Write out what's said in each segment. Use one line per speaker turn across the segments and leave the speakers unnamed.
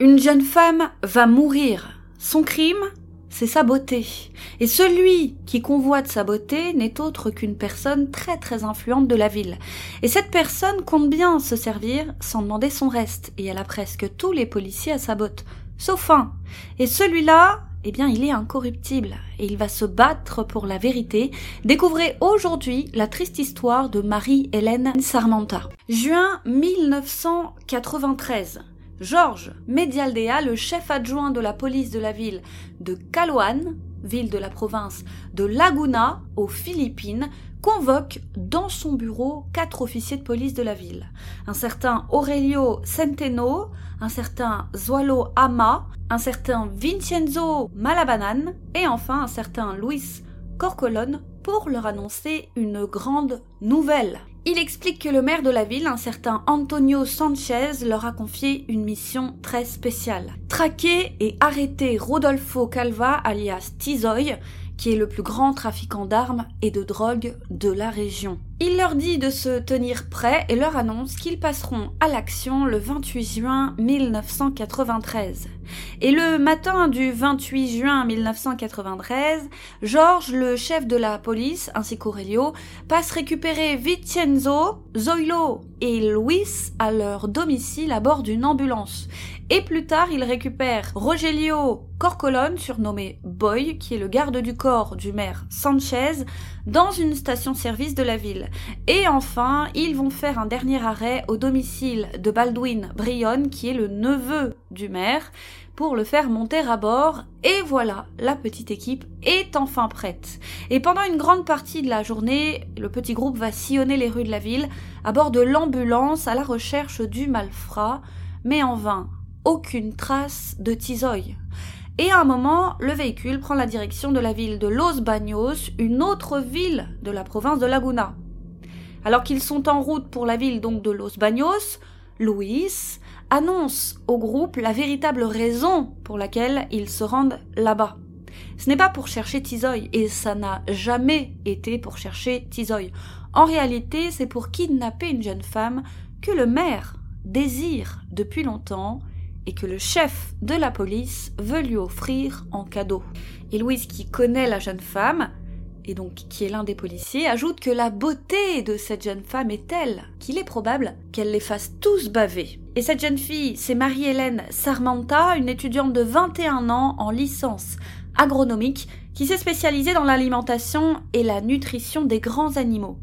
Une jeune femme va mourir. Son crime, c'est sa beauté. Et celui qui convoite sa beauté n'est autre qu'une personne très très influente de la ville. Et cette personne compte bien se servir sans demander son reste, et elle a presque tous les policiers à sa botte, sauf un. Et celui-là, eh bien, il est incorruptible, et il va se battre pour la vérité. Découvrez aujourd'hui la triste histoire de Marie-Hélène Sarmenta. Juin 1993. Georges Medialdea, le chef adjoint de la police de la ville de Caloane, ville de la province de Laguna, aux Philippines, convoque dans son bureau quatre officiers de police de la ville. Un certain Aurelio Centeno, un certain Zualo Ama, un certain Vincenzo Malabanan et enfin un certain Luis Corcolone pour leur annoncer une grande nouvelle. Il explique que le maire de la ville, un certain Antonio Sanchez, leur a confié une mission très spéciale. Traquer et arrêter Rodolfo Calva, alias Tizoy, qui est le plus grand trafiquant d'armes et de drogue de la région. Il leur dit de se tenir prêts et leur annonce qu'ils passeront à l'action le 28 juin 1993. Et le matin du 28 juin 1993, Georges, le chef de la police, ainsi qu'Aurelio, passent récupérer Vincenzo, Zoilo et Luis à leur domicile à bord d'une ambulance. Et plus tard, ils récupèrent Rogelio Corcolone, surnommé Boy, qui est le garde du corps du maire Sanchez, dans une station-service de la ville. Et enfin, ils vont faire un dernier arrêt au domicile de Baldwin Brion, qui est le neveu du maire, pour le faire monter à bord. Et voilà, la petite équipe est enfin prête. Et pendant une grande partie de la journée, le petit groupe va sillonner les rues de la ville à bord de l'ambulance à la recherche du malfrat, mais en vain. Aucune trace de Tizoy. Et à un moment, le véhicule prend la direction de la ville de Los Baños, une autre ville de la province de Laguna. Alors qu'ils sont en route pour la ville donc de Los Baños, Luis annonce au groupe la véritable raison pour laquelle ils se rendent là-bas. Ce n'est pas pour chercher Tizoy, et ça n'a jamais été pour chercher Tizoy. En réalité, c'est pour kidnapper une jeune femme que le maire désire depuis longtemps et que le chef de la police veut lui offrir en cadeau. Et Louise, qui connaît la jeune femme, et donc qui est l'un des policiers, ajoute que la beauté de cette jeune femme est telle qu'il est probable qu'elle les fasse tous baver. Et cette jeune fille, c'est Marie-Hélène Sarmanta, une étudiante de 21 ans en licence agronomique qui s'est spécialisée dans l'alimentation et la nutrition des grands animaux.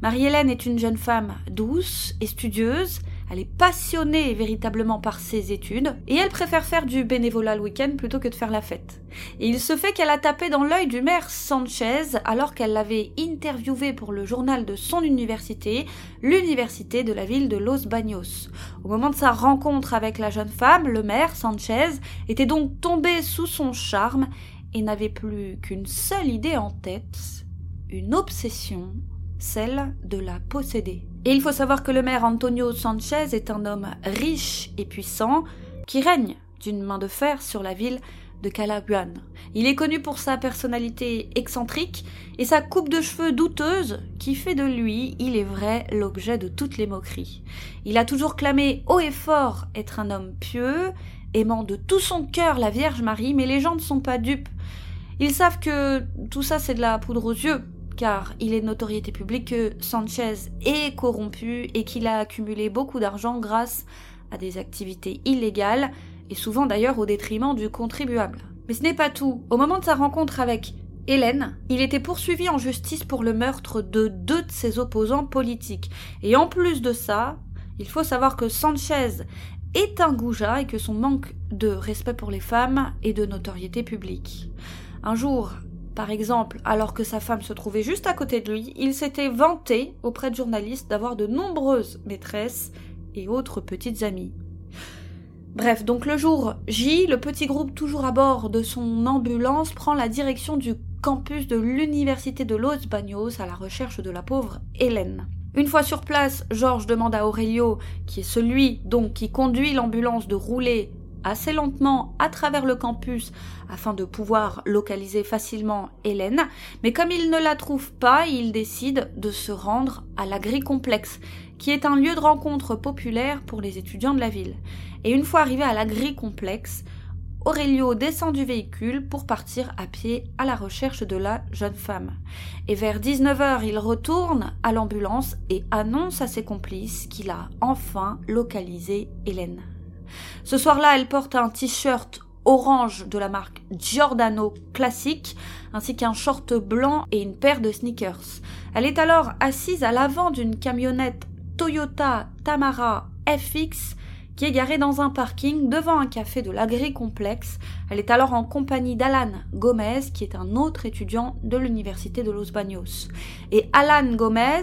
Marie-Hélène est une jeune femme douce et studieuse, elle est passionnée véritablement par ses études et elle préfère faire du bénévolat le week-end plutôt que de faire la fête. Et il se fait qu'elle a tapé dans l'œil du maire Sanchez alors qu'elle l'avait interviewé pour le journal de son université, l'université de la ville de Los Baños. Au moment de sa rencontre avec la jeune femme, le maire Sanchez était donc tombé sous son charme et n'avait plus qu'une seule idée en tête, une obsession, celle de la posséder. Et il faut savoir que le maire Antonio Sanchez est un homme riche et puissant qui règne d'une main de fer sur la ville de Calabuan. Il est connu pour sa personnalité excentrique et sa coupe de cheveux douteuse qui fait de lui, il est vrai, l'objet de toutes les moqueries. Il a toujours clamé haut et fort être un homme pieux, aimant de tout son cœur la Vierge Marie, mais les gens ne sont pas dupes. Ils savent que tout ça c'est de la poudre aux yeux, car il est de notoriété publique que Sanchez est corrompu et qu'il a accumulé beaucoup d'argent grâce à des activités illégales, et souvent d'ailleurs au détriment du contribuable. Mais ce n'est pas tout. Au moment de sa rencontre avec Hélène, il était poursuivi en justice pour le meurtre de deux de ses opposants politiques. Et en plus de ça, il faut savoir que Sanchez est un goujat et que son manque de respect pour les femmes est de notoriété publique. Un jour, par exemple, alors que sa femme se trouvait juste à côté de lui, il s'était vanté auprès de journalistes d'avoir de nombreuses maîtresses et autres petites amies. Bref, donc le jour J, le petit groupe toujours à bord de son ambulance prend la direction du campus de l'université de Los Baños à la recherche de la pauvre Hélène. Une fois sur place, Georges demande à Aurelio, qui est celui donc qui conduit l'ambulance, de rouler assez lentement à travers le campus afin de pouvoir localiser facilement Hélène, mais comme il ne la trouve pas, il décide de se rendre à l'agri-complexe, qui est un lieu de rencontre populaire pour les étudiants de la ville. Et une fois arrivé à l'agri-complexe, Aurelio descend du véhicule pour partir à pied à la recherche de la jeune femme. Et vers 19h, il retourne à l'ambulance et annonce à ses complices qu'il a enfin localisé Hélène. Ce soir-là, elle porte un t-shirt orange de la marque Giordano classique, ainsi qu'un short blanc et une paire de sneakers. Elle est alors assise à l'avant d'une camionnette Toyota Tamara FX garée dans un parking devant un café de l'agri-complexe. Elle est alors en compagnie d'Alan Gomez, qui est un autre étudiant de l'université de Los Baños. Et Alan Gomez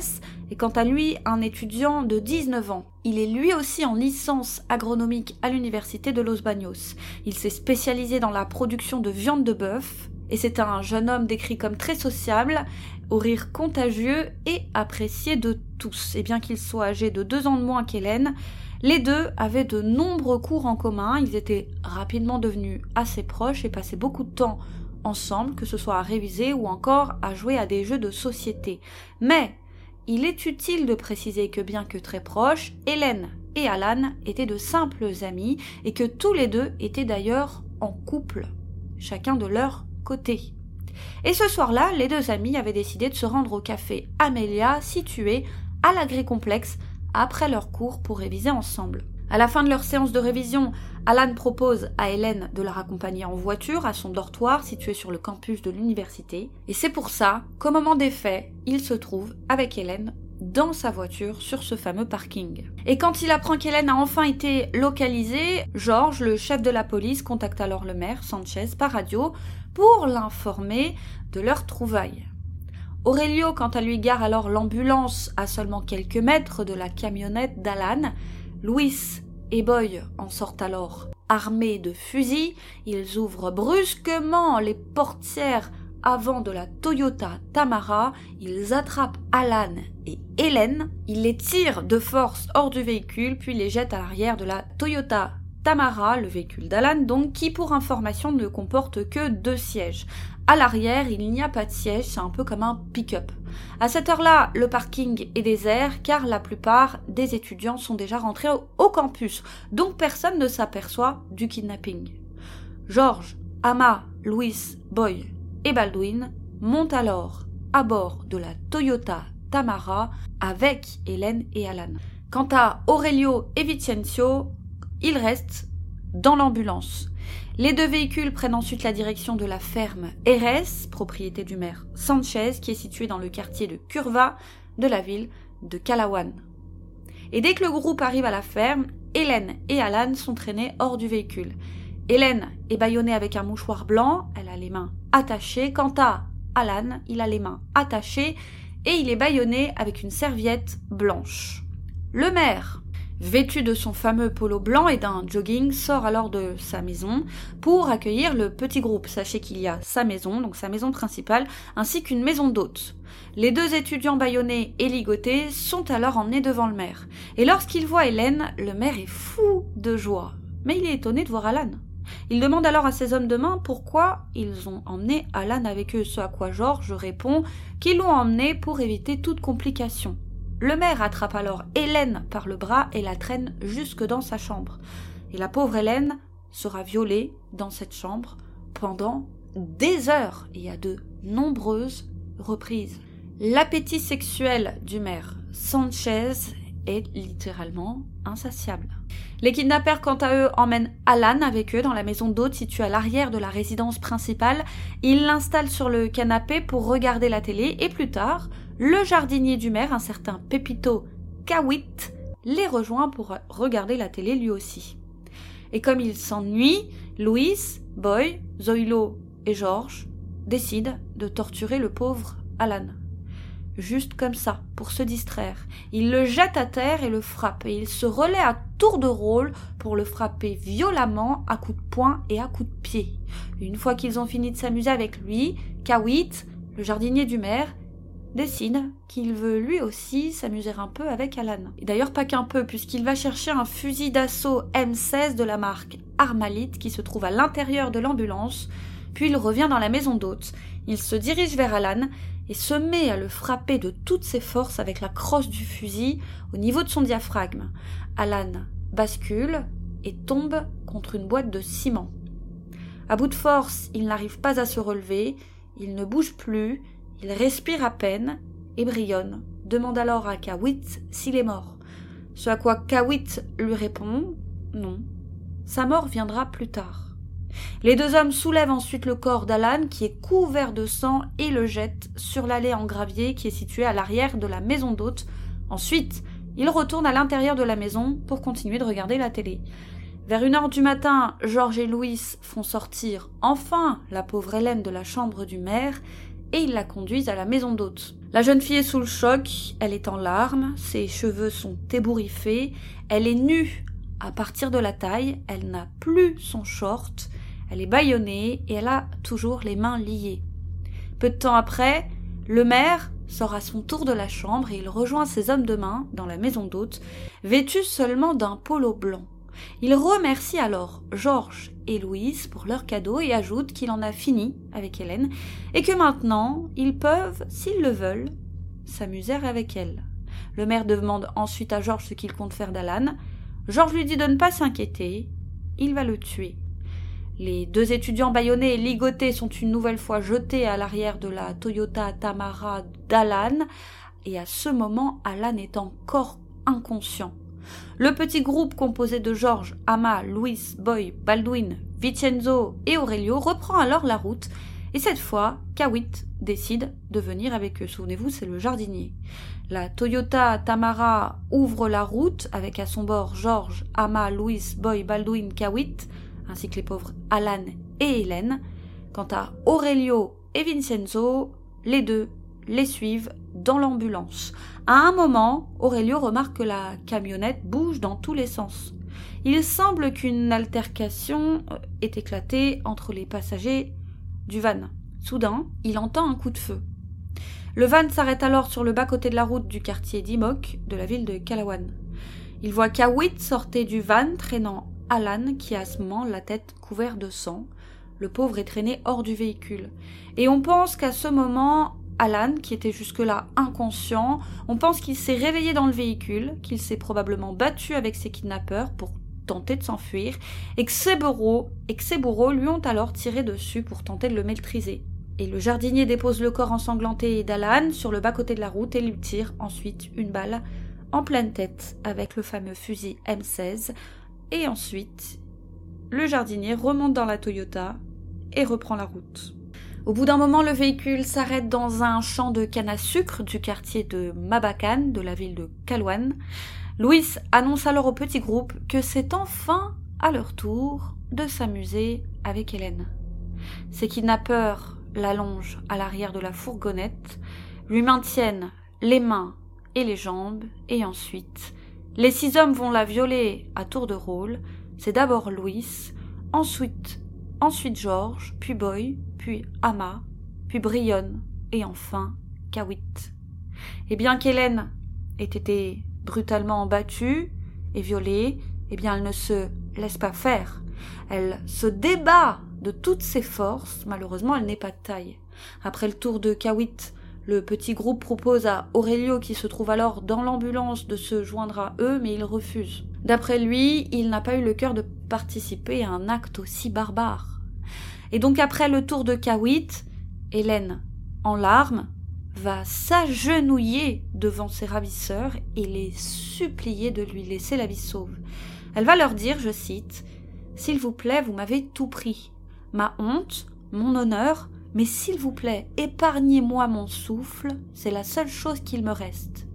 est quant à lui un étudiant de 19 ans. Il est lui aussi en licence agronomique à l'université de Los Baños. Il s'est spécialisé dans la production de viande de bœuf, et c'est un jeune homme décrit comme très sociable, au rire contagieux et apprécié de tous. Et bien qu'il soit âgé de deux ans de moins qu'Hélène, les deux avaient de nombreux cours en commun, ils étaient rapidement devenus assez proches et passaient beaucoup de temps ensemble, que ce soit à réviser ou encore à jouer à des jeux de société. Mais il est utile de préciser que bien que très proches, Hélène et Alan étaient de simples amis et que tous les deux étaient d'ailleurs en couple, chacun de leur côté. Et ce soir-là, les deux amis avaient décidé de se rendre au café Amelia, situé à l'agri-complexe, après leur cours pour réviser ensemble. À la fin de leur séance de révision, Alan propose à Hélène de la raccompagner en voiture à son dortoir situé sur le campus de l'université, et c'est pour ça qu'au moment des faits, il se trouve avec Hélène dans sa voiture sur ce fameux parking. Et quand il apprend qu'Hélène a enfin été localisée, Georges, le chef de la police, contacte alors le maire, Sanchez, par radio pour l'informer de leur trouvaille. Aurelio, quant à lui, gare alors l'ambulance à seulement quelques mètres de la camionnette d'Alan. Louis et Boy en sortent alors armés de fusils. Ils ouvrent brusquement les portières avant de la Toyota Tamara. Ils attrapent Alan et Hélène. Ils les tirent de force hors du véhicule, puis les jettent à l'arrière de la Toyota Tamara, le véhicule d'Alan, donc, qui pour information ne comporte que deux sièges. À l'arrière, il n'y a pas de siège, c'est un peu comme un pick-up. À cette heure-là, le parking est désert car la plupart des étudiants sont déjà rentrés au campus, donc personne ne s'aperçoit du kidnapping. George, Ama, Louis, Boy et Baldwin montent alors à bord de la Toyota Tamara avec Hélène et Alan. Quant à Aurelio et Vicencio, ils restent dans l'ambulance. Les deux véhicules prennent ensuite la direction de la ferme RS, propriété du maire Sanchez, qui est située dans le quartier de Curva de la ville de Calawan. Et dès que le groupe arrive à la ferme, Hélène et Alan sont traînés hors du véhicule. Hélène est bâillonnée avec un mouchoir blanc, elle a les mains attachées. Quant à Alan, il a les mains attachées et il est bâillonné avec une serviette blanche. Le maire vêtu de son fameux polo blanc et d'un jogging, sort alors de sa maison pour accueillir le petit groupe. Sachez qu'il y a sa maison, donc sa maison principale, ainsi qu'une maison d'hôtes. Les deux étudiants bâillonnés et ligotés sont alors emmenés devant le maire. Et lorsqu'il voit Hélène, le maire est fou de joie. Mais il est étonné de voir Alan. Il demande alors à ses hommes de main pourquoi ils ont emmené Alan avec eux, ce à quoi Georges répond qu'ils l'ont emmené pour éviter toute complication. Le maire attrape alors Hélène par le bras et la traîne jusque dans sa chambre. Et la pauvre Hélène sera violée dans cette chambre pendant des heures et à de nombreuses reprises. L'appétit sexuel du maire Sanchez est littéralement insatiable. Les kidnappeurs, quant à eux, emmènent Alan avec eux dans la maison d'hôte située à l'arrière de la résidence principale. Ils l'installent sur le canapé pour regarder la télé et plus tard, le jardinier du maire, un certain Pepito Kawit, les rejoint pour regarder la télé lui aussi. Et comme il s'ennuie, Louis, Boy, Zoilo et George décident de torturer le pauvre Alan. Juste comme ça, pour se distraire. Il le jette à terre et le frappe, et il se relaie à tour de rôle pour le frapper violemment à coups de poing et à coups de pied. Une fois qu'ils ont fini de s'amuser avec lui, Kawit, le jardinier du maire, décide qu'il veut lui aussi s'amuser un peu avec Alan. Et d'ailleurs pas qu'un peu, puisqu'il va chercher un fusil d'assaut M16 de la marque Armalite qui se trouve à l'intérieur de l'ambulance, puis il revient dans la maison d'hôte. Il se dirige vers Alan et se met à le frapper de toutes ses forces avec la crosse du fusil au niveau de son diaphragme. Alan bascule et tombe contre une boîte de ciment. À bout de force, il n'arrive pas à se relever, il ne bouge plus, il respire à peine, et Brionne demande alors à Kawit s'il est mort. Ce à quoi Kawit lui répond non, sa mort viendra plus tard. Les deux hommes soulèvent ensuite le corps d'Alan qui est couvert de sang et le jettent sur l'allée en gravier qui est située à l'arrière de la maison d'hôte. Ensuite, ils retournent à l'intérieur de la maison pour continuer de regarder la télé. Vers une heure du matin, Georges et Louis font sortir enfin la pauvre Hélène de la chambre du maire et ils la conduisent à la maison d'hôte. La jeune fille est sous le choc, elle est en larmes, ses cheveux sont ébouriffés, elle est nue à partir de la taille, elle n'a plus son short, elle est bâillonnée et elle a toujours les mains liées. Peu de temps après, le maire sort à son tour de la chambre et il rejoint ses hommes de main dans la maison d'hôte, vêtus seulement d'un polo blanc. Il remercie alors Georges et Louise pour leur cadeau et ajoute qu'il en a fini avec Hélène et que maintenant ils peuvent, s'ils le veulent, s'amuser avec elle. Le maire demande ensuite à Georges ce qu'il compte faire d'Alan. Georges lui dit de ne pas s'inquiéter, il va le tuer. Les deux étudiants bâillonnés et ligotés sont une nouvelle fois jetés à l'arrière de la Toyota Tamara d'Alan, et à ce moment, Alan est encore inconscient. Le petit groupe composé de Georges, Ama, Louis, Boy, Baldwin, Vincenzo et Aurelio reprend alors la route, et cette fois, Kawit décide de venir avec eux. Souvenez-vous, c'est le jardinier. La Toyota Tamara ouvre la route avec à son bord Georges, Ama, Louis, Boy, Baldwin, Kawit, ainsi que les pauvres Alan et Hélène. Quant à Aurelio et Vincenzo, les deux les suivent dans l'ambulance. À un moment, Aurelio remarque que la camionnette bouge dans tous les sens. Il semble qu'une altercation euh, ait éclaté entre les passagers du van. Soudain, il entend un coup de feu. Le van s'arrête alors sur le bas-côté de la route du quartier d'Imok de la ville de Kalawan. Il voit Kawit sortir du van traînant Alan qui a à ce moment la tête couverte de sang. Le pauvre est traîné hors du véhicule. Et on pense qu'à ce moment, Alan, qui était jusque-là inconscient, on pense qu'il s'est réveillé dans le véhicule, qu'il s'est probablement battu avec ses kidnappeurs pour tenter de s'enfuir, et que ses bourreaux, et que ses bourreaux lui ont alors tiré dessus pour tenter de le maîtriser. Et le jardinier dépose le corps ensanglanté d'Alan sur le bas-côté de la route et lui tire ensuite une balle en pleine tête avec le fameux fusil M16. Et ensuite, le jardinier remonte dans la Toyota et reprend la route. Au bout d'un moment, le véhicule s'arrête dans un champ de canne à sucre du quartier de Mabakan, de la ville de Kalwan. Louis annonce alors au petit groupe que c'est enfin à leur tour de s'amuser avec Hélène. Ses kidnappeurs l'allongent à l'arrière de la fourgonnette, lui maintiennent les mains et les jambes, et ensuite, les six hommes vont la violer à tour de rôle. C'est d'abord Louis, ensuite ensuite Georges, puis Boy, puis puis Brionne, et enfin Kawit. Et bien qu'Hélène ait été brutalement battue et violée, eh bien elle ne se laisse pas faire. Elle se débat de toutes ses forces. Malheureusement, elle n'est pas de taille. Après le tour de Kawit, le petit groupe propose à Aurelio, qui se trouve alors dans l'ambulance, de se joindre à eux, mais il refuse. D'après lui, il n'a pas eu le cœur de participer à un acte aussi barbare. Et donc après le tour de Kawit, Hélène, en larmes, va s'agenouiller devant ses ravisseurs et les supplier de lui laisser la vie sauve. Elle va leur dire, je cite, S'il vous plaît, vous m'avez tout pris. Ma honte, mon honneur, mais s'il vous plaît, épargnez-moi mon souffle, c'est la seule chose qu'il me reste.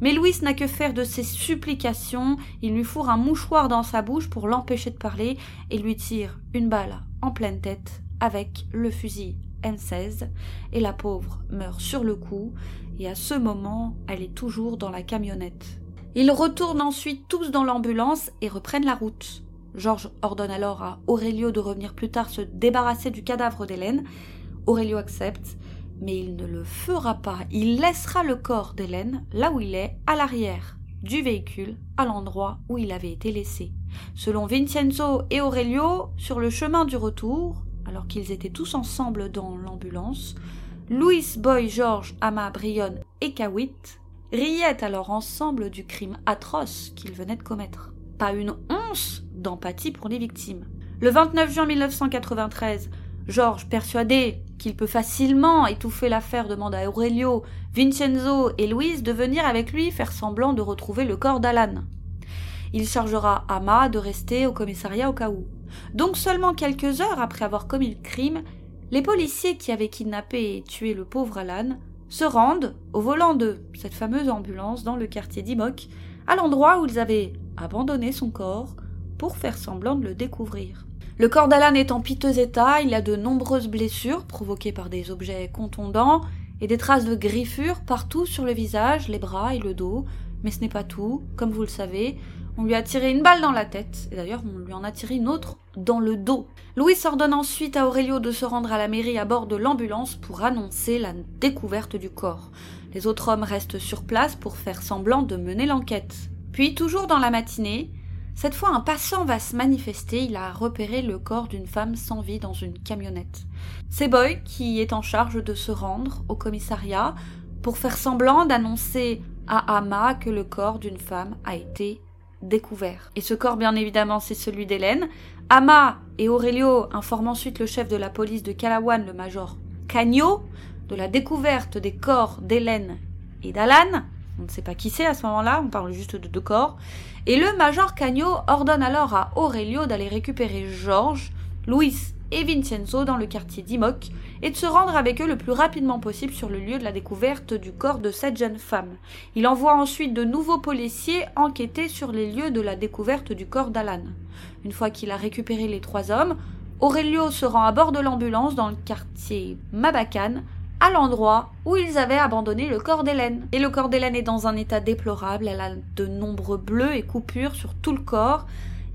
Mais Louis n'a que faire de ses supplications, il lui fourre un mouchoir dans sa bouche pour l'empêcher de parler et lui tire une balle en pleine tête avec le fusil M16 et la pauvre meurt sur le coup et à ce moment elle est toujours dans la camionnette. Ils retournent ensuite tous dans l'ambulance et reprennent la route. Georges ordonne alors à Aurelio de revenir plus tard se débarrasser du cadavre d'Hélène. Aurelio accepte mais il ne le fera pas. Il laissera le corps d'Hélène là où il est, à l'arrière du véhicule, à l'endroit où il avait été laissé. Selon Vincenzo et Aurelio, sur le chemin du retour, alors qu'ils étaient tous ensemble dans l'ambulance, Louis Boy George Ama Brion et Kawit riaient alors ensemble du crime atroce qu'ils venaient de commettre. Pas une once d'empathie pour les victimes. Le 29 juin 1993, Georges, persuadé qu'il peut facilement étouffer l'affaire, demande à Aurelio, Vincenzo et Louise de venir avec lui faire semblant de retrouver le corps d'Alan. Il chargera Ama de rester au commissariat au cas où. Donc seulement quelques heures après avoir commis le crime, les policiers qui avaient kidnappé et tué le pauvre Alan se rendent au volant de cette fameuse ambulance dans le quartier d'Imoc, à l'endroit où ils avaient abandonné son corps pour faire semblant de le découvrir. Le corps d'Alan est en piteux état, il a de nombreuses blessures provoquées par des objets contondants et des traces de griffures partout sur le visage, les bras et le dos. Mais ce n'est pas tout, comme vous le savez, on lui a tiré une balle dans la tête, et d'ailleurs on lui en a tiré une autre dans le dos. Louis ordonne ensuite à Aurelio de se rendre à la mairie à bord de l'ambulance pour annoncer la découverte du corps. Les autres hommes restent sur place pour faire semblant de mener l'enquête. Puis, toujours dans la matinée, cette fois, un passant va se manifester. Il a repéré le corps d'une femme sans vie dans une camionnette. C'est Boy qui est en charge de se rendre au commissariat pour faire semblant d'annoncer à Ama que le corps d'une femme a été découvert. Et ce corps, bien évidemment, c'est celui d'Hélène. Ama et Aurelio informent ensuite le chef de la police de Calawan, le major Cagno, de la découverte des corps d'Hélène et d'Alan. On ne sait pas qui c'est à ce moment-là, on parle juste de deux corps. Et le major Cagno ordonne alors à Aurelio d'aller récupérer Georges, Louis et Vincenzo dans le quartier d'Imoc et de se rendre avec eux le plus rapidement possible sur le lieu de la découverte du corps de cette jeune femme. Il envoie ensuite de nouveaux policiers enquêter sur les lieux de la découverte du corps d'Alan. Une fois qu'il a récupéré les trois hommes, Aurelio se rend à bord de l'ambulance dans le quartier Mabacan à l'endroit où ils avaient abandonné le corps d'Hélène. Et le corps d'Hélène est dans un état déplorable, elle a de nombreux bleus et coupures sur tout le corps,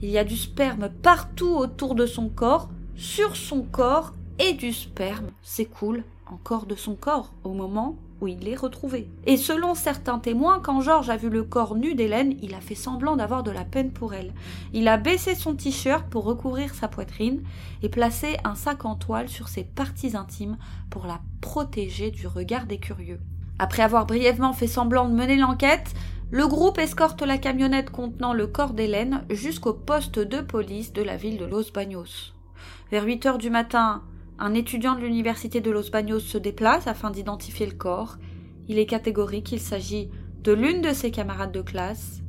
il y a du sperme partout autour de son corps, sur son corps, et du sperme s'écoule encore de son corps au moment où il est retrouvé. Et selon certains témoins, quand Georges a vu le corps nu d'Hélène, il a fait semblant d'avoir de la peine pour elle. Il a baissé son t-shirt pour recouvrir sa poitrine et placé un sac en toile sur ses parties intimes pour la protéger du regard des curieux. Après avoir brièvement fait semblant de mener l'enquête, le groupe escorte la camionnette contenant le corps d'Hélène jusqu'au poste de police de la ville de Los Baños. Vers 8 heures du matin, un étudiant de l'université de Los Baños se déplace afin d'identifier le corps. Il est catégorique qu'il s'agit de l'une de ses camarades de classe,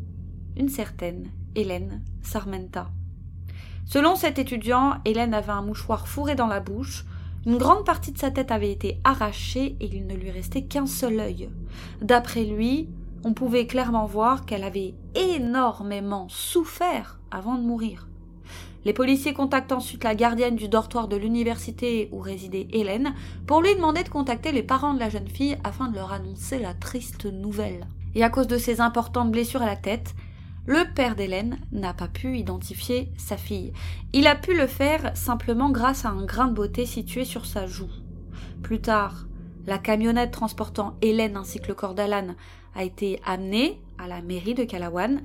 une certaine Hélène Sarmenta. Selon cet étudiant, Hélène avait un mouchoir fourré dans la bouche, une grande partie de sa tête avait été arrachée et il ne lui restait qu'un seul œil. D'après lui, on pouvait clairement voir qu'elle avait énormément souffert avant de mourir. Les policiers contactent ensuite la gardienne du dortoir de l'université où résidait Hélène pour lui demander de contacter les parents de la jeune fille afin de leur annoncer la triste nouvelle. Et à cause de ses importantes blessures à la tête, le père d'Hélène n'a pas pu identifier sa fille. Il a pu le faire simplement grâce à un grain de beauté situé sur sa joue. Plus tard, la camionnette transportant Hélène ainsi que le corps d'Alan a été amenée à la mairie de Calawan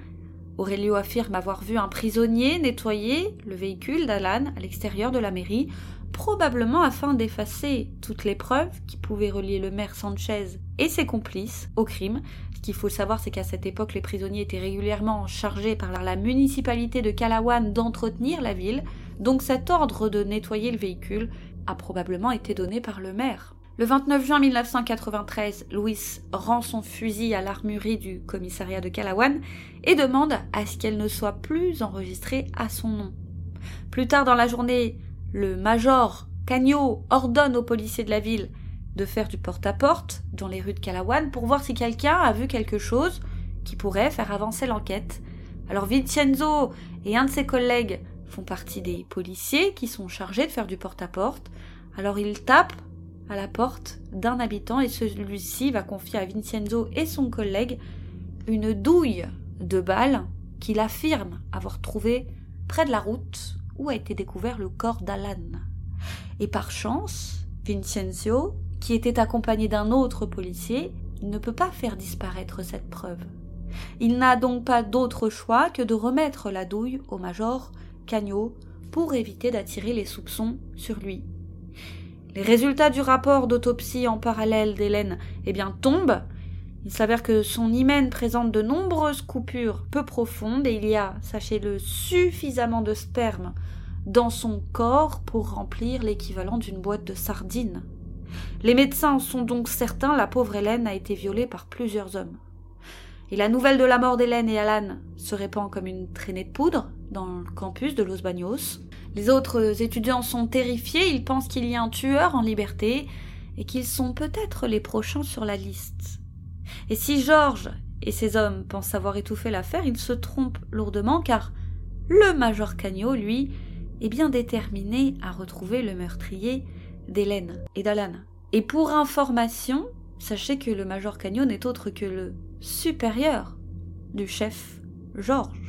Aurelio affirme avoir vu un prisonnier nettoyer le véhicule d'Alan à l'extérieur de la mairie, probablement afin d'effacer toutes les preuves qui pouvaient relier le maire Sanchez et ses complices au crime. Ce qu'il faut savoir, c'est qu'à cette époque, les prisonniers étaient régulièrement chargés par la municipalité de Calawan d'entretenir la ville, donc cet ordre de nettoyer le véhicule a probablement été donné par le maire. Le 29 juin 1993, Louis rend son fusil à l'armurerie du commissariat de Calawan et demande à ce qu'elle ne soit plus enregistrée à son nom. Plus tard dans la journée, le major Cagno ordonne aux policiers de la ville de faire du porte-à-porte dans les rues de Calawan pour voir si quelqu'un a vu quelque chose qui pourrait faire avancer l'enquête. Alors Vincenzo et un de ses collègues font partie des policiers qui sont chargés de faire du porte-à-porte. Alors ils tapent à la porte d'un habitant et celui-ci va confier à Vincenzo et son collègue une douille de balles qu'il affirme avoir trouvée près de la route où a été découvert le corps d'Alan. Et par chance, Vincenzo, qui était accompagné d'un autre policier, ne peut pas faire disparaître cette preuve. Il n'a donc pas d'autre choix que de remettre la douille au major Cagno pour éviter d'attirer les soupçons sur lui. Les résultats du rapport d'autopsie en parallèle d'Hélène eh bien, tombent. Il s'avère que son hymen présente de nombreuses coupures peu profondes et il y a, sachez-le, suffisamment de sperme dans son corps pour remplir l'équivalent d'une boîte de sardines. Les médecins sont donc certains, la pauvre Hélène a été violée par plusieurs hommes. Et la nouvelle de la mort d'Hélène et Alan se répand comme une traînée de poudre dans le campus de Los Baños. Les autres étudiants sont terrifiés, ils pensent qu'il y a un tueur en liberté et qu'ils sont peut-être les prochains sur la liste. Et si Georges et ses hommes pensent avoir étouffé l'affaire, ils se trompent lourdement car le major Cagnot, lui, est bien déterminé à retrouver le meurtrier d'Hélène et d'Alan. Et pour information, sachez que le major Cagnot n'est autre que le supérieur du chef Georges.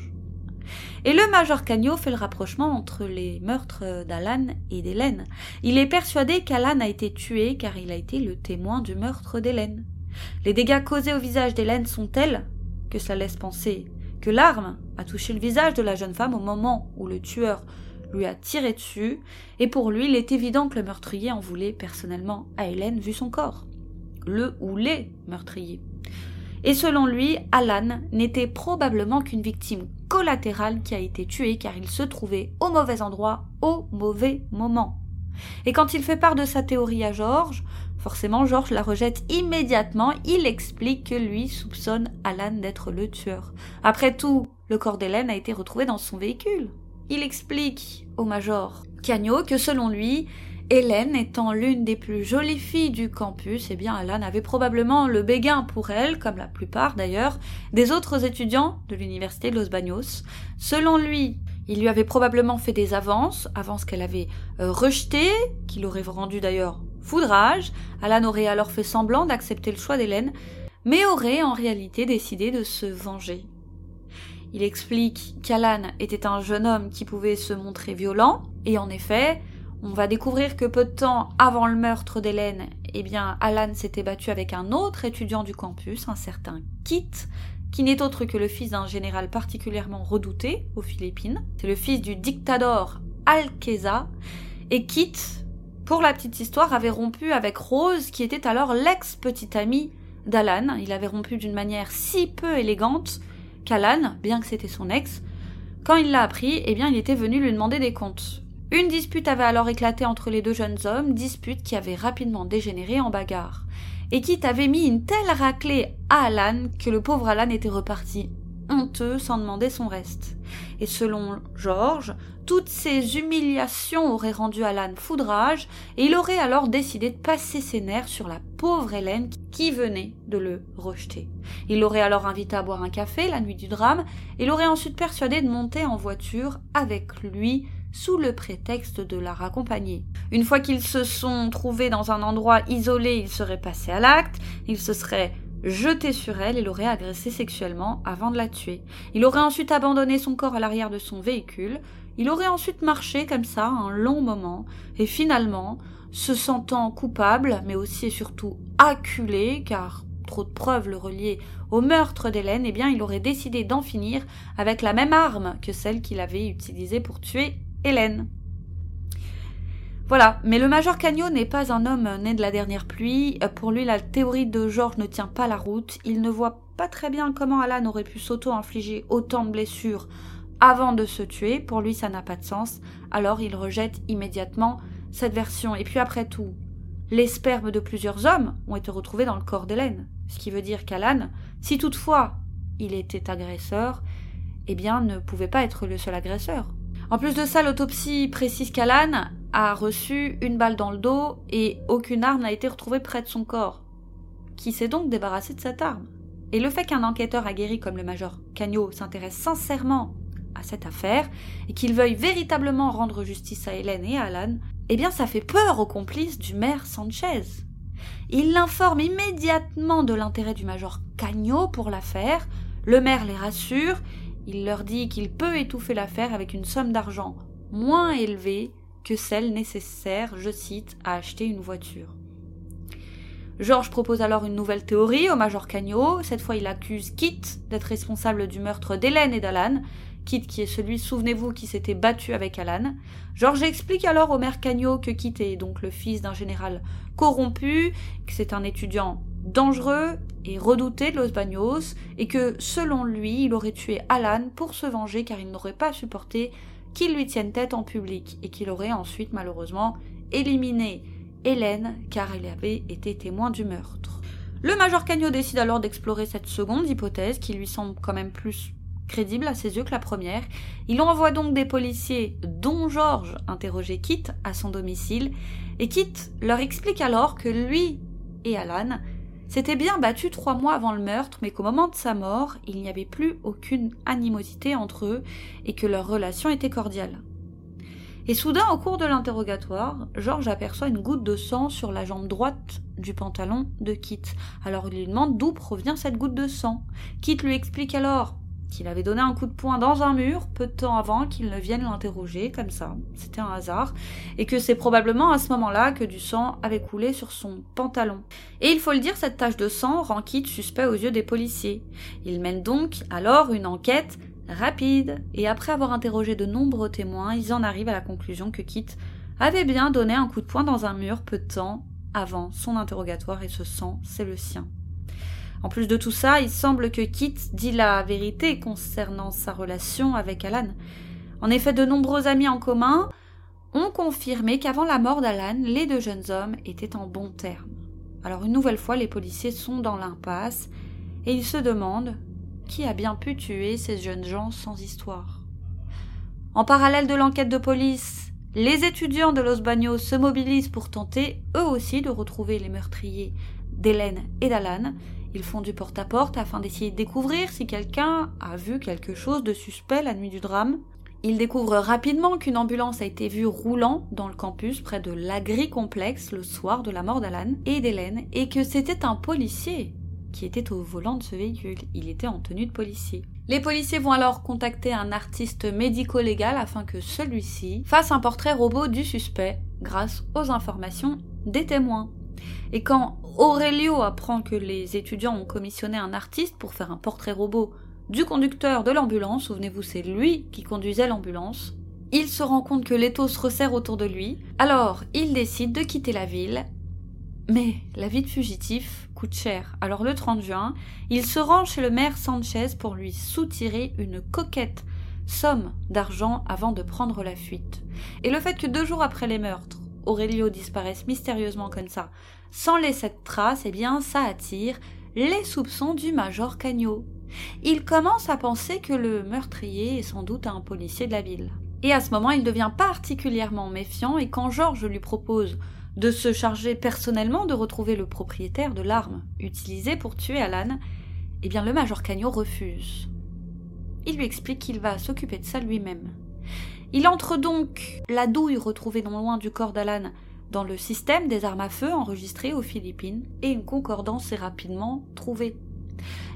Et le major Cagnot fait le rapprochement entre les meurtres d'Alan et d'Hélène. Il est persuadé qu'Alan a été tué car il a été le témoin du meurtre d'Hélène. Les dégâts causés au visage d'Hélène sont tels que cela laisse penser que l'arme a touché le visage de la jeune femme au moment où le tueur lui a tiré dessus, et pour lui il est évident que le meurtrier en voulait personnellement à Hélène vu son corps. Le ou les meurtriers. Et selon lui, Alan n'était probablement qu'une victime collatérale qui a été tuée car il se trouvait au mauvais endroit au mauvais moment. Et quand il fait part de sa théorie à Georges, forcément Georges la rejette immédiatement, il explique que lui soupçonne Alan d'être le tueur. Après tout, le corps d'Hélène a été retrouvé dans son véhicule. Il explique au major Cagnot que selon lui, Hélène étant l'une des plus jolies filles du campus, eh bien Alan avait probablement le béguin pour elle, comme la plupart d'ailleurs, des autres étudiants de l'université de Los Baños. Selon lui, il lui avait probablement fait des avances, avances qu'elle avait euh, rejetées, qu'il aurait rendu d'ailleurs foudrage. Alan aurait alors fait semblant d'accepter le choix d'Hélène, mais aurait en réalité décidé de se venger. Il explique qu'Alan était un jeune homme qui pouvait se montrer violent, et en effet, on va découvrir que peu de temps avant le meurtre d'Hélène, eh bien, Alan s'était battu avec un autre étudiant du campus, un certain Kit, qui n'est autre que le fils d'un général particulièrement redouté aux Philippines. C'est le fils du dictateur Alqueza. Et Kit, pour la petite histoire, avait rompu avec Rose, qui était alors l'ex-petite amie d'Alan. Il avait rompu d'une manière si peu élégante qu'Alan, bien que c'était son ex, quand il l'a appris, eh bien, il était venu lui demander des comptes. Une dispute avait alors éclaté entre les deux jeunes hommes, dispute qui avait rapidement dégénéré en bagarre. Et qui avait mis une telle raclée à Alan que le pauvre Alan était reparti honteux sans demander son reste. Et selon Georges, toutes ces humiliations auraient rendu Alan foudrage, et il aurait alors décidé de passer ses nerfs sur la pauvre Hélène qui venait de le rejeter. Il l'aurait alors invité à boire un café la nuit du drame, et l'aurait ensuite persuadé de monter en voiture avec lui sous le prétexte de la raccompagner. Une fois qu'ils se sont trouvés dans un endroit isolé, il serait passé à l'acte, il se serait jeté sur elle et l'aurait agressée sexuellement avant de la tuer. Il aurait ensuite abandonné son corps à l'arrière de son véhicule, il aurait ensuite marché comme ça un long moment, et finalement, se sentant coupable, mais aussi et surtout acculé, car trop de preuves le reliaient au meurtre d'Hélène, eh bien il aurait décidé d'en finir avec la même arme que celle qu'il avait utilisée pour tuer Hélène. Voilà, mais le major Cagnot n'est pas un homme né de la dernière pluie. Pour lui, la théorie de Georges ne tient pas la route. Il ne voit pas très bien comment Alan aurait pu s'auto-infliger autant de blessures avant de se tuer. Pour lui, ça n'a pas de sens. Alors il rejette immédiatement cette version. Et puis après tout, les spermes de plusieurs hommes ont été retrouvés dans le corps d'Hélène. Ce qui veut dire qu'Alan, si toutefois il était agresseur, eh bien ne pouvait pas être le seul agresseur. En plus de ça, l'autopsie précise qu'Alan a reçu une balle dans le dos et aucune arme n'a été retrouvée près de son corps. Qui s'est donc débarrassé de cette arme? Et le fait qu'un enquêteur aguerri comme le major Cagnot s'intéresse sincèrement à cette affaire et qu'il veuille véritablement rendre justice à Hélène et à Alan, eh bien ça fait peur aux complices du maire Sanchez. Il l'informe immédiatement de l'intérêt du major Cagnot pour l'affaire, le maire les rassure il leur dit qu'il peut étouffer l'affaire avec une somme d'argent moins élevée que celle nécessaire, je cite, à acheter une voiture. Georges propose alors une nouvelle théorie au major Cagnot. Cette fois, il accuse Kit d'être responsable du meurtre d'Hélène et d'Alan. Kit qui est celui, souvenez-vous, qui s'était battu avec Alan. George explique alors au maire Cagno que Kit est donc le fils d'un général corrompu, que c'est un étudiant dangereux et redouté de Los Baños, et que, selon lui, il aurait tué Alan pour se venger car il n'aurait pas supporté qu'il lui tienne tête en public, et qu'il aurait ensuite, malheureusement, éliminé Hélène car elle avait été témoin du meurtre. Le major Cagno décide alors d'explorer cette seconde hypothèse qui lui semble quand même plus crédible à ses yeux que la première. Il envoie donc des policiers, dont Georges, interroger Kit à son domicile, et Kit leur explique alors que lui et Alan s'étaient bien battus trois mois avant le meurtre, mais qu'au moment de sa mort, il n'y avait plus aucune animosité entre eux et que leur relation était cordiale. Et soudain, au cours de l'interrogatoire, Georges aperçoit une goutte de sang sur la jambe droite du pantalon de Kit. Alors il lui demande d'où provient cette goutte de sang. Kit lui explique alors qu'il avait donné un coup de poing dans un mur peu de temps avant qu'il ne vienne l'interroger, comme ça, c'était un hasard, et que c'est probablement à ce moment-là que du sang avait coulé sur son pantalon. Et il faut le dire, cette tache de sang rend Kit suspect aux yeux des policiers. Ils mènent donc alors une enquête rapide, et après avoir interrogé de nombreux témoins, ils en arrivent à la conclusion que Kit avait bien donné un coup de poing dans un mur peu de temps avant son interrogatoire et ce sang, c'est le sien. En plus de tout ça, il semble que Kit dit la vérité concernant sa relation avec Alan. En effet, de nombreux amis en commun ont confirmé qu'avant la mort d'Alan, les deux jeunes hommes étaient en bons termes. Alors une nouvelle fois, les policiers sont dans l'impasse et ils se demandent qui a bien pu tuer ces jeunes gens sans histoire. En parallèle de l'enquête de police, les étudiants de Los Baños se mobilisent pour tenter, eux aussi, de retrouver les meurtriers d'Hélène et d'Alan ils font du porte-à-porte afin d'essayer de découvrir si quelqu'un a vu quelque chose de suspect la nuit du drame. Ils découvrent rapidement qu'une ambulance a été vue roulant dans le campus près de l'agri-complexe le soir de la mort d'Alan et d'Hélène et que c'était un policier qui était au volant de ce véhicule. Il était en tenue de policier. Les policiers vont alors contacter un artiste médico-légal afin que celui-ci fasse un portrait robot du suspect grâce aux informations des témoins. Et quand Aurelio apprend que les étudiants ont commissionné un artiste pour faire un portrait robot du conducteur de l'ambulance, souvenez-vous, c'est lui qui conduisait l'ambulance, il se rend compte que l'étau se resserre autour de lui, alors il décide de quitter la ville. Mais la vie de fugitif coûte cher, alors le 30 juin, il se rend chez le maire Sanchez pour lui soutirer une coquette somme d'argent avant de prendre la fuite. Et le fait que deux jours après les meurtres, Aurelio disparaisse mystérieusement comme ça, sans laisser de trace, eh bien, ça attire les soupçons du major Cagno. Il commence à penser que le meurtrier est sans doute un policier de la ville. Et à ce moment, il devient particulièrement méfiant et quand Georges lui propose de se charger personnellement de retrouver le propriétaire de l'arme utilisée pour tuer Alan, eh bien le major Cagno refuse. Il lui explique qu'il va s'occuper de ça lui-même. Il entre donc la douille retrouvée non loin du corps d'Alan dans le système des armes à feu enregistrées aux Philippines et une concordance est rapidement trouvée.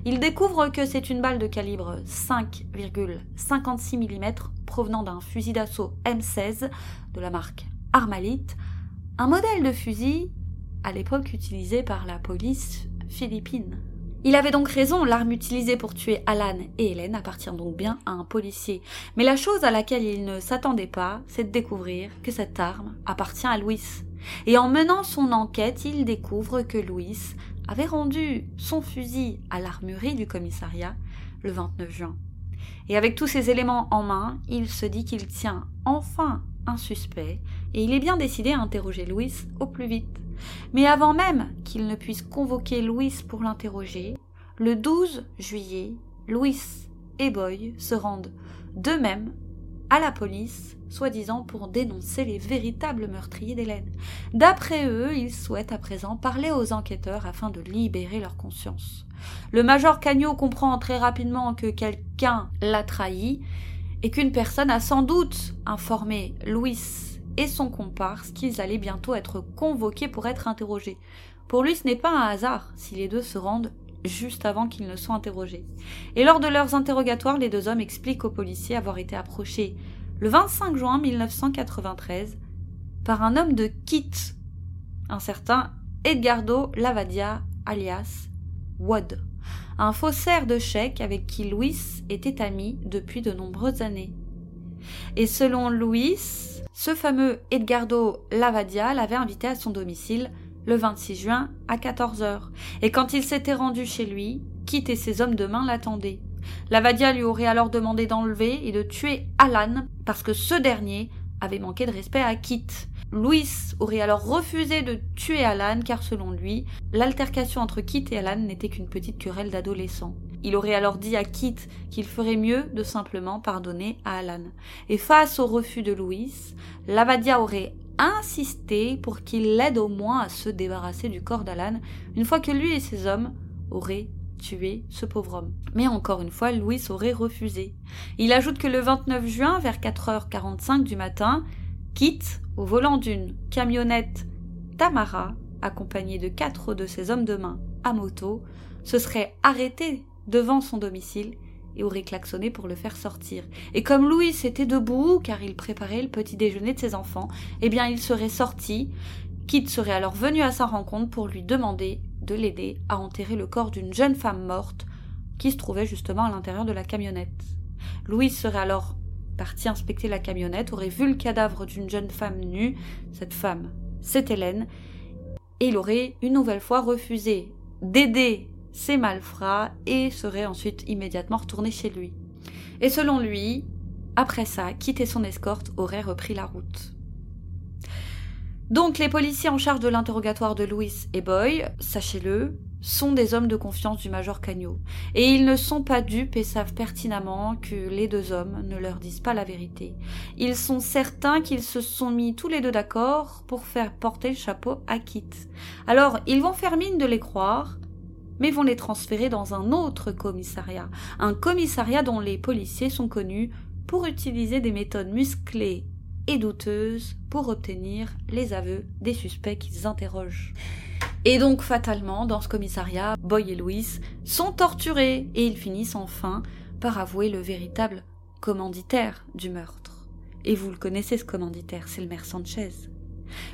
Il découvre que c'est une balle de calibre 5,56 mm provenant d'un fusil d'assaut M16 de la marque Armalite, un modèle de fusil à l'époque utilisé par la police philippine. Il avait donc raison, l'arme utilisée pour tuer Alan et Hélène appartient donc bien à un policier. Mais la chose à laquelle il ne s'attendait pas, c'est de découvrir que cette arme appartient à Louis. Et en menant son enquête, il découvre que Louis avait rendu son fusil à l'armurerie du commissariat le 29 juin. Et avec tous ces éléments en main, il se dit qu'il tient enfin un suspect, et il est bien décidé à interroger Louis au plus vite. Mais avant même qu'il ne puisse convoquer Louis pour l'interroger, le 12 juillet, Louis et Boy se rendent d'eux-mêmes à la police, soi-disant pour dénoncer les véritables meurtriers d'Hélène. D'après eux, ils souhaitent à présent parler aux enquêteurs afin de libérer leur conscience. Le major Cagnot comprend très rapidement que quelqu'un l'a trahi et qu'une personne a sans doute informé Louis et son comparse qu'ils allaient bientôt être convoqués pour être interrogés. Pour lui, ce n'est pas un hasard si les deux se rendent juste avant qu'ils ne soient interrogés. Et lors de leurs interrogatoires, les deux hommes expliquent aux policiers avoir été approchés le 25 juin 1993 par un homme de Kit, un certain Edgardo Lavadia, alias Wad. un faussaire de chèques avec qui Louis était ami depuis de nombreuses années. Et selon Louis, ce fameux Edgardo Lavadia l'avait invité à son domicile le 26 juin à 14 heures. Et quand il s'était rendu chez lui, Kit et ses hommes de main l'attendaient. Lavadia lui aurait alors demandé d'enlever et de tuer Alan parce que ce dernier avait manqué de respect à Kit. Louis aurait alors refusé de tuer Alan car selon lui, l'altercation entre Kit et Alan n'était qu'une petite querelle d'adolescents. Il aurait alors dit à Kit qu'il ferait mieux de simplement pardonner à Alan. Et face au refus de Louis, Lavadia aurait insisté pour qu'il l'aide au moins à se débarrasser du corps d'Alan une fois que lui et ses hommes auraient tué ce pauvre homme. Mais encore une fois, Louis aurait refusé. Il ajoute que le 29 juin, vers 4h45 du matin, Kit, au volant d'une camionnette Tamara, accompagné de quatre de ses hommes de main à moto, se serait arrêté devant son domicile et aurait klaxonné pour le faire sortir. Et comme Louis était debout, car il préparait le petit déjeuner de ses enfants, eh bien il serait sorti. Kit serait alors venu à sa rencontre pour lui demander de l'aider à enterrer le corps d'une jeune femme morte qui se trouvait justement à l'intérieur de la camionnette. Louis serait alors parti inspecter la camionnette, aurait vu le cadavre d'une jeune femme nue, cette femme, c'est Hélène, et il aurait une nouvelle fois refusé d'aider ses malfrats et serait ensuite immédiatement retourné chez lui. Et selon lui, après ça, quitter son escorte aurait repris la route. Donc les policiers en charge de l'interrogatoire de Louis et Boy, sachez-le, sont des hommes de confiance du major Cagnot. Et ils ne sont pas dupes et savent pertinemment que les deux hommes ne leur disent pas la vérité. Ils sont certains qu'ils se sont mis tous les deux d'accord pour faire porter le chapeau à Kit. Alors, ils vont faire mine de les croire, mais vont les transférer dans un autre commissariat. Un commissariat dont les policiers sont connus pour utiliser des méthodes musclées et douteuses pour obtenir les aveux des suspects qu'ils interrogent. Et donc fatalement, dans ce commissariat, Boy et Louis sont torturés et ils finissent enfin par avouer le véritable commanditaire du meurtre. Et vous le connaissez ce commanditaire, c'est le maire Sanchez.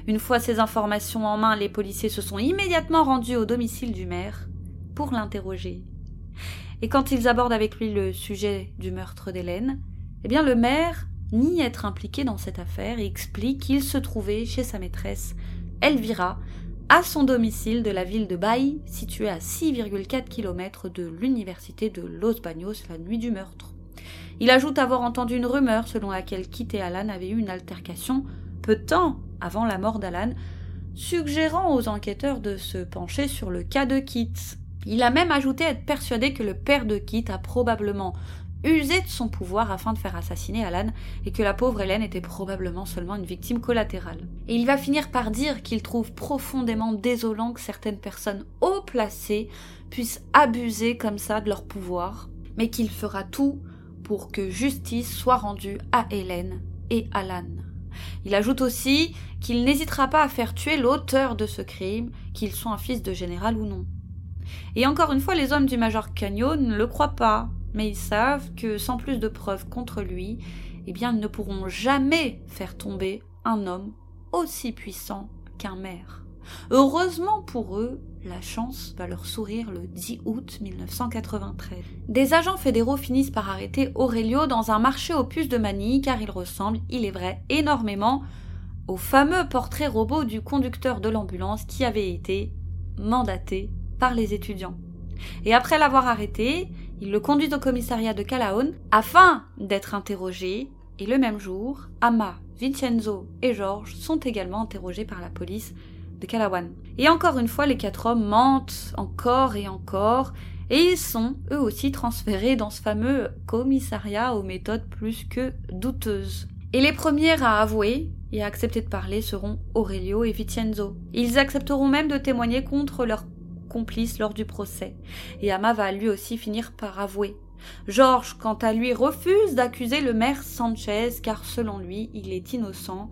Une fois ces informations en main, les policiers se sont immédiatement rendus au domicile du maire pour l'interroger. Et quand ils abordent avec lui le sujet du meurtre d'Hélène, eh bien le maire nie être impliqué dans cette affaire et explique qu'il se trouvait chez sa maîtresse, Elvira, à son domicile de la ville de Baï, située à 6,4 km de l'université de Los Baños la nuit du meurtre. Il ajoute avoir entendu une rumeur selon laquelle Kit et Alan avaient eu une altercation peu de temps avant la mort d'Alan, suggérant aux enquêteurs de se pencher sur le cas de Kit. Il a même ajouté être persuadé que le père de Kit a probablement usé de son pouvoir afin de faire assassiner Alan et que la pauvre Hélène était probablement seulement une victime collatérale. Et il va finir par dire qu'il trouve profondément désolant que certaines personnes haut placées puissent abuser comme ça de leur pouvoir, mais qu'il fera tout pour que justice soit rendue à Hélène et Alan. Il ajoute aussi qu'il n'hésitera pas à faire tuer l'auteur de ce crime, qu'il soit un fils de général ou non. Et encore une fois, les hommes du Major Canyon ne le croient pas, mais ils savent que sans plus de preuves contre lui, eh bien ils ne pourront jamais faire tomber un homme aussi puissant qu'un maire. Heureusement pour eux, la chance va leur sourire le 10 août 1993. Des agents fédéraux finissent par arrêter Aurelio dans un marché aux puces de Manille car il ressemble, il est vrai, énormément au fameux portrait robot du conducteur de l'ambulance qui avait été mandaté par les étudiants. Et après l'avoir arrêté, il le conduit au commissariat de Calaon afin d'être interrogé, et le même jour, Ama, Vincenzo et Georges sont également interrogés par la police de Calawan. Et encore une fois, les quatre hommes mentent encore et encore, et ils sont eux aussi transférés dans ce fameux commissariat aux méthodes plus que douteuses. Et les premiers à avouer et à accepter de parler seront Aurelio et Vincenzo. Ils accepteront même de témoigner contre leur complice lors du procès, et Ama va lui aussi finir par avouer. Georges, quant à lui, refuse d'accuser le maire Sanchez, car selon lui, il est innocent,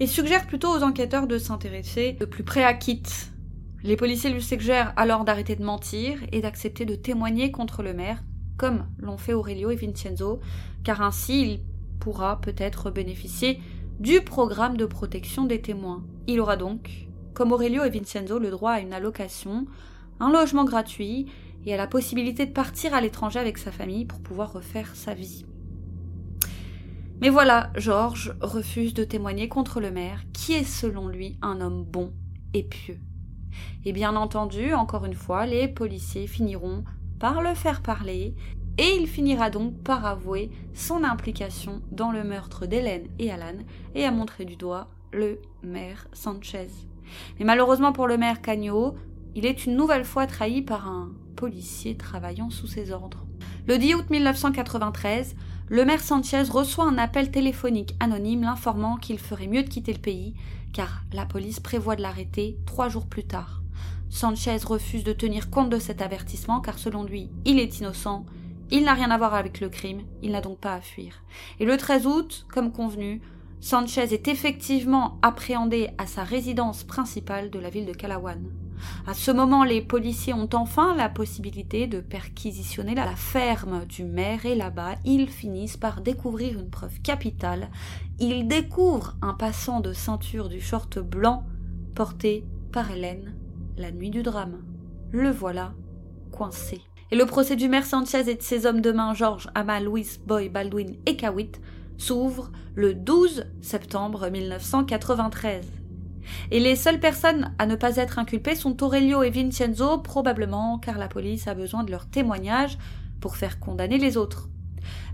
et suggère plutôt aux enquêteurs de s'intéresser de plus près à Kit. Les policiers lui suggèrent alors d'arrêter de mentir et d'accepter de témoigner contre le maire, comme l'ont fait Aurelio et Vincenzo, car ainsi il pourra peut-être bénéficier du programme de protection des témoins. Il aura donc comme Aurelio et Vincenzo le droit à une allocation, un logement gratuit et à la possibilité de partir à l'étranger avec sa famille pour pouvoir refaire sa vie. Mais voilà, Georges refuse de témoigner contre le maire, qui est selon lui un homme bon et pieux. Et bien entendu, encore une fois, les policiers finiront par le faire parler, et il finira donc par avouer son implication dans le meurtre d'Hélène et Alan, et à montrer du doigt le maire Sanchez. Mais malheureusement pour le maire Cagnot, il est une nouvelle fois trahi par un policier travaillant sous ses ordres. Le 10 août 1993, le maire Sanchez reçoit un appel téléphonique anonyme l'informant qu'il ferait mieux de quitter le pays, car la police prévoit de l'arrêter trois jours plus tard. Sanchez refuse de tenir compte de cet avertissement car selon lui, il est innocent, il n'a rien à voir avec le crime, il n'a donc pas à fuir. Et le 13 août, comme convenu, Sanchez est effectivement appréhendé à sa résidence principale de la ville de Calawan. À ce moment, les policiers ont enfin la possibilité de perquisitionner la ferme du maire et là-bas, ils finissent par découvrir une preuve capitale. Ils découvrent un passant de ceinture du short blanc porté par Hélène la nuit du drame. Le voilà coincé. Et le procès du maire Sanchez et de ses hommes de main Georges, Amal, Louis, Boy, Baldwin et Kawit s'ouvre le 12 septembre 1993. Et les seules personnes à ne pas être inculpées sont Aurelio et Vincenzo, probablement car la police a besoin de leurs témoignages pour faire condamner les autres.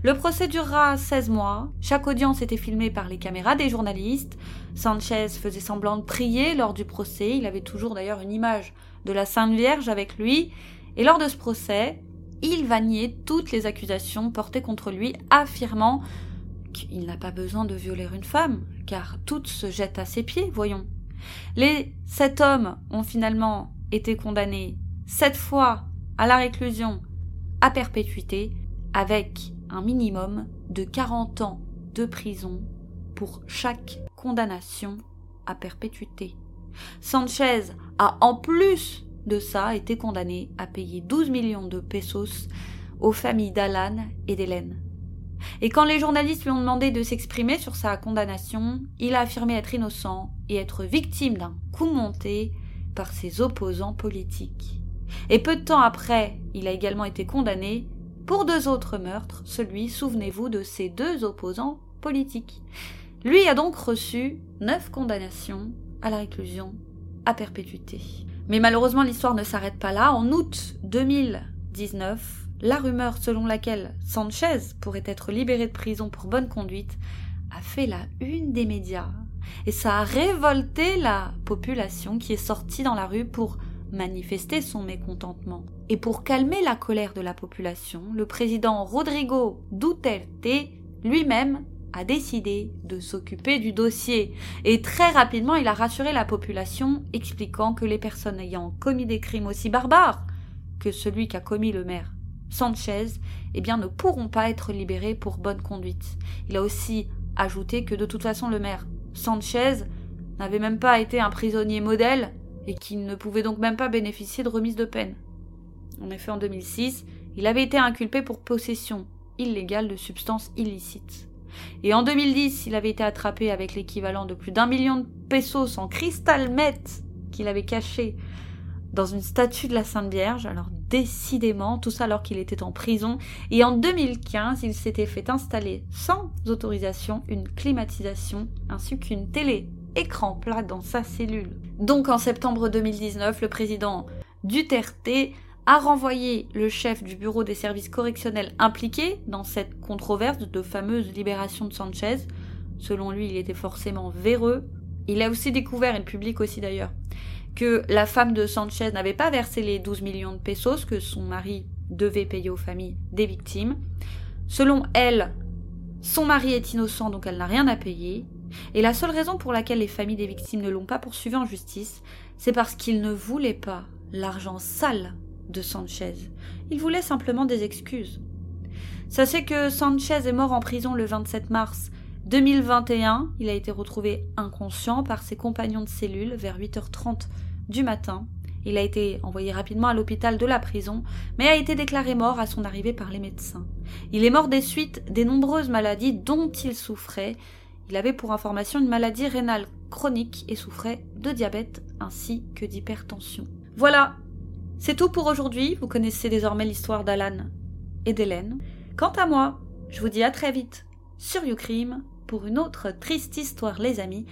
Le procès durera 16 mois. Chaque audience était filmée par les caméras des journalistes. Sanchez faisait semblant de prier lors du procès. Il avait toujours d'ailleurs une image de la Sainte Vierge avec lui. Et lors de ce procès, il va nier toutes les accusations portées contre lui, affirmant qu'il n'a pas besoin de violer une femme, car toutes se jettent à ses pieds, voyons. Les sept hommes ont finalement été condamnés sept fois à la réclusion à perpétuité, avec un minimum de 40 ans de prison pour chaque condamnation à perpétuité. Sanchez a en plus de ça été condamné à payer 12 millions de pesos aux familles d'Alan et d'Hélène. Et quand les journalistes lui ont demandé de s'exprimer sur sa condamnation, il a affirmé être innocent et être victime d'un coup monté par ses opposants politiques. Et peu de temps après, il a également été condamné pour deux autres meurtres, celui, souvenez-vous, de ses deux opposants politiques. Lui a donc reçu neuf condamnations à la réclusion à perpétuité. Mais malheureusement, l'histoire ne s'arrête pas là. En août 2019, la rumeur selon laquelle Sanchez pourrait être libéré de prison pour bonne conduite a fait la une des médias. Et ça a révolté la population qui est sortie dans la rue pour manifester son mécontentement. Et pour calmer la colère de la population, le président Rodrigo Duterte lui-même a décidé de s'occuper du dossier. Et très rapidement, il a rassuré la population, expliquant que les personnes ayant commis des crimes aussi barbares que celui qu'a commis le maire Sanchez, eh bien, ne pourront pas être libérées pour bonne conduite. Il a aussi ajouté que de toute façon, le maire Sanchez n'avait même pas été un prisonnier modèle et qu'il ne pouvait donc même pas bénéficier de remise de peine. En effet, en 2006, il avait été inculpé pour possession illégale de substances illicites. Et en 2010, il avait été attrapé avec l'équivalent de plus d'un million de pesos en cristal meth qu'il avait caché dans une statue de la Sainte Vierge. Alors décidément, tout ça alors qu'il était en prison. Et en 2015, il s'était fait installer sans autorisation une climatisation ainsi qu'une télé écran plat dans sa cellule. Donc en septembre 2019, le président Duterte a renvoyé le chef du bureau des services correctionnels impliqué dans cette controverse de fameuse libération de Sanchez. Selon lui, il était forcément véreux. Il a aussi découvert, et le public aussi d'ailleurs, que la femme de Sanchez n'avait pas versé les 12 millions de pesos que son mari devait payer aux familles des victimes. Selon elle, son mari est innocent donc elle n'a rien à payer. Et la seule raison pour laquelle les familles des victimes ne l'ont pas poursuivi en justice, c'est parce qu'ils ne voulaient pas l'argent sale de Sanchez. Ils voulaient simplement des excuses. Sachez que Sanchez est mort en prison le 27 mars 2021. Il a été retrouvé inconscient par ses compagnons de cellule vers 8h30 du matin. Il a été envoyé rapidement à l'hôpital de la prison, mais a été déclaré mort à son arrivée par les médecins. Il est mort des suites des nombreuses maladies dont il souffrait, il avait pour information une maladie rénale chronique et souffrait de diabète ainsi que d'hypertension. Voilà, C'est tout pour aujourd'hui, vous connaissez désormais l'histoire d'Alan et d'Hélène. Quant à moi, je vous dis à très vite sur YouCrime pour une autre triste histoire les amis,